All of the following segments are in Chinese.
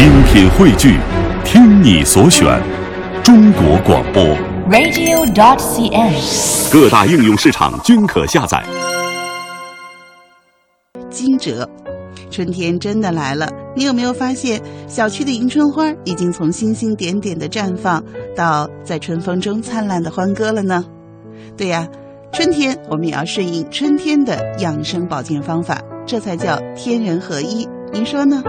精品汇聚，听你所选，中国广播。radio.dot.cn，。各大应用市场均可下载。惊蛰，春天真的来了。你有没有发现，小区的迎春花已经从星星点点的绽放，到在春风中灿烂的欢歌了呢？对呀，春天我们也要顺应春天的养生保健方法，这才叫天人合一。您说呢？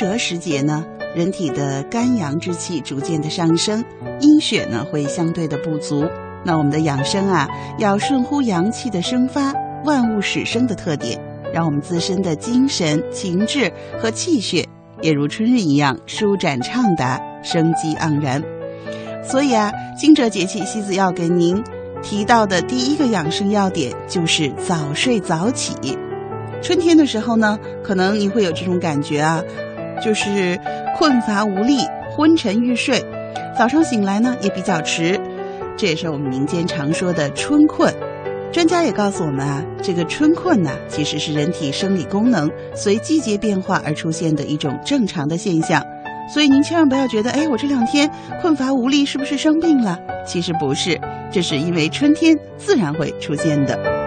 蛰时节呢，人体的肝阳之气逐渐的上升，阴血呢会相对的不足。那我们的养生啊，要顺乎阳气的生发、万物始生的特点，让我们自身的精神、情志和气血也如春日一样舒展畅达、生机盎然。所以啊，惊蛰节气，西子要给您提到的第一个养生要点就是早睡早起。春天的时候呢，可能你会有这种感觉啊，就是困乏无力、昏沉欲睡，早上醒来呢也比较迟，这也是我们民间常说的春困。专家也告诉我们啊，这个春困呢，其实是人体生理功能随季节变化而出现的一种正常的现象。所以您千万不要觉得，哎，我这两天困乏无力，是不是生病了？其实不是，这是因为春天自然会出现的。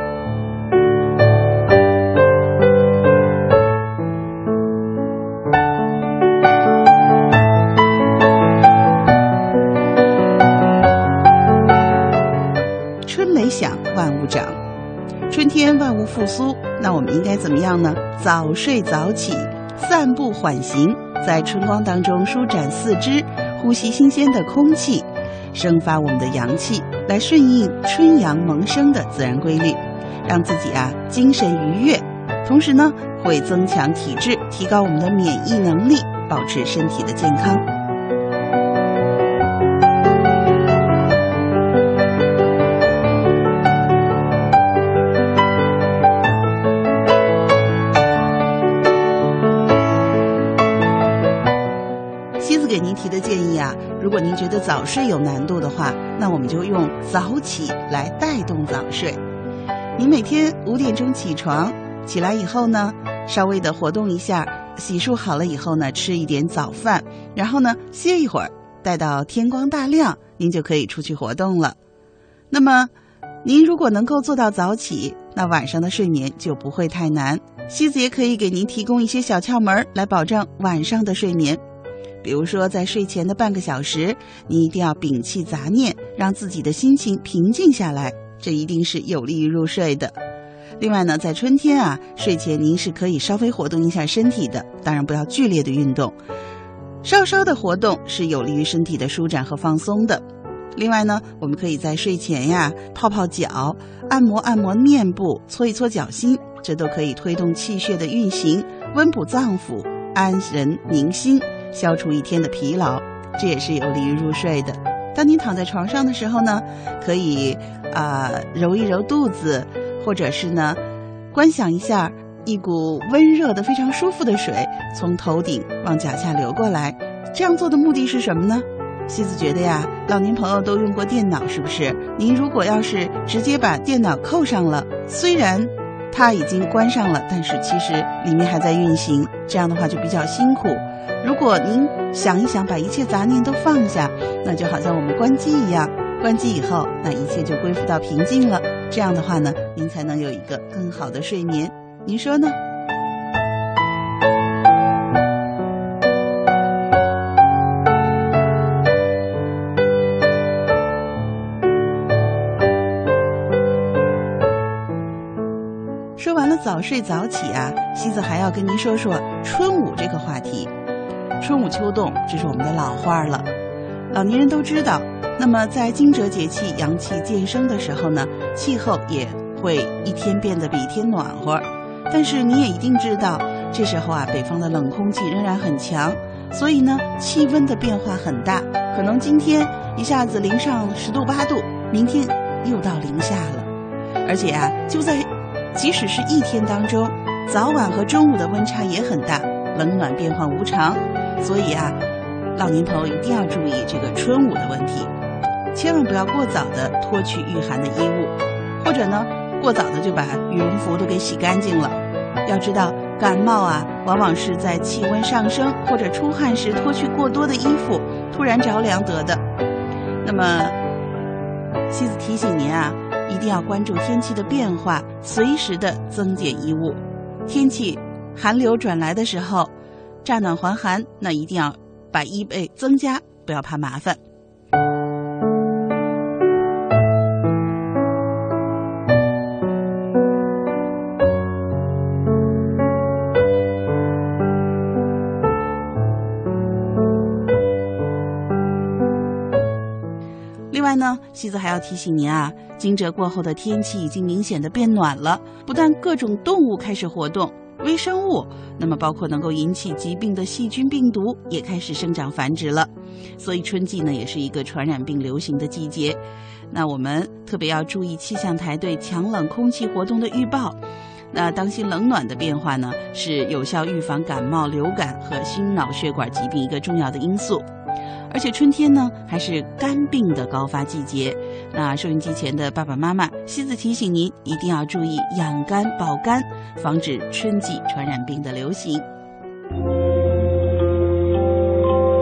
春天万物复苏，那我们应该怎么样呢？早睡早起，散步缓行，在春光当中舒展四肢，呼吸新鲜的空气，生发我们的阳气，来顺应春阳萌生的自然规律，让自己啊精神愉悦，同时呢会增强体质，提高我们的免疫能力，保持身体的健康。给您提的建议啊，如果您觉得早睡有难度的话，那我们就用早起来带动早睡。您每天五点钟起床，起来以后呢，稍微的活动一下，洗漱好了以后呢，吃一点早饭，然后呢歇一会儿，待到天光大亮，您就可以出去活动了。那么，您如果能够做到早起，那晚上的睡眠就不会太难。西子也可以给您提供一些小窍门来保证晚上的睡眠。比如说，在睡前的半个小时，你一定要摒弃杂念，让自己的心情平静下来，这一定是有利于入睡的。另外呢，在春天啊，睡前您是可以稍微活动一下身体的，当然不要剧烈的运动，稍稍的活动是有利于身体的舒展和放松的。另外呢，我们可以在睡前呀泡泡脚，按摩按摩面部，搓一搓脚心，这都可以推动气血的运行，温补脏腑，安神宁心。消除一天的疲劳，这也是有利于入睡的。当您躺在床上的时候呢，可以啊、揉一揉肚子，或者是呢观想一下一股温热的、非常舒服的水从头顶往脚下流过来。这样做的目的是什么呢？西子觉得呀，老年朋友都用过电脑，是不是？您如果要是直接把电脑扣上了，虽然它已经关上了，但是其实里面还在运行，这样的话就比较辛苦。如果您想一想，把一切杂念都放下，那就好像我们关机一样，关机以后，那一切就恢复到平静了。这样的话呢，您才能有一个更好的睡眠。您说呢？说完了早睡早起啊，西子还要跟您说说春捂这个话题。春捂秋冻，这是我们的老话了，老年人都知道。那么在惊蛰节气阳气渐生的时候呢，气候也会一天变得比一天暖和。但是你也一定知道，这时候啊，北方的冷空气仍然很强，所以呢，气温的变化很大。可能今天一下子零上十度八度，明天又到零下了。而且啊，就在即使是一天当中，早晚和中午的温差也很大，冷暖变换无常。所以啊，老年朋友一定要注意这个春捂的问题。千万不要过早的脱去御寒的衣物，或者呢，过早的就把羽绒服都给洗干净了。要知道，感冒啊，往往是在气温上升或者出汗时脱去过多的衣服，突然着凉得的。那么，妻子提醒您啊，一定要关注天气的变化，随时的增减衣物。天气寒流转来的时候，乍暖还寒，那一定要把衣被增加，不要怕麻烦。另外呢，西子还要提醒您啊，惊蛰过后的天气已经明显的变暖了，不但各种动物开始活动，微生物，那么包括能够引起疾病的细菌、病毒也开始生长繁殖了。所以春季呢，也是一个传染病流行的季节。那我们特别要注意气象台对强冷空气活动的预报。那当心冷暖的变化呢，是有效预防感冒、流感和心脑血管疾病一个重要的因素。而且春天呢，还是肝病的高发季节。那收音机前的爸爸妈妈，西子提醒您一定要注意养肝保肝，防止春季传染病的流行。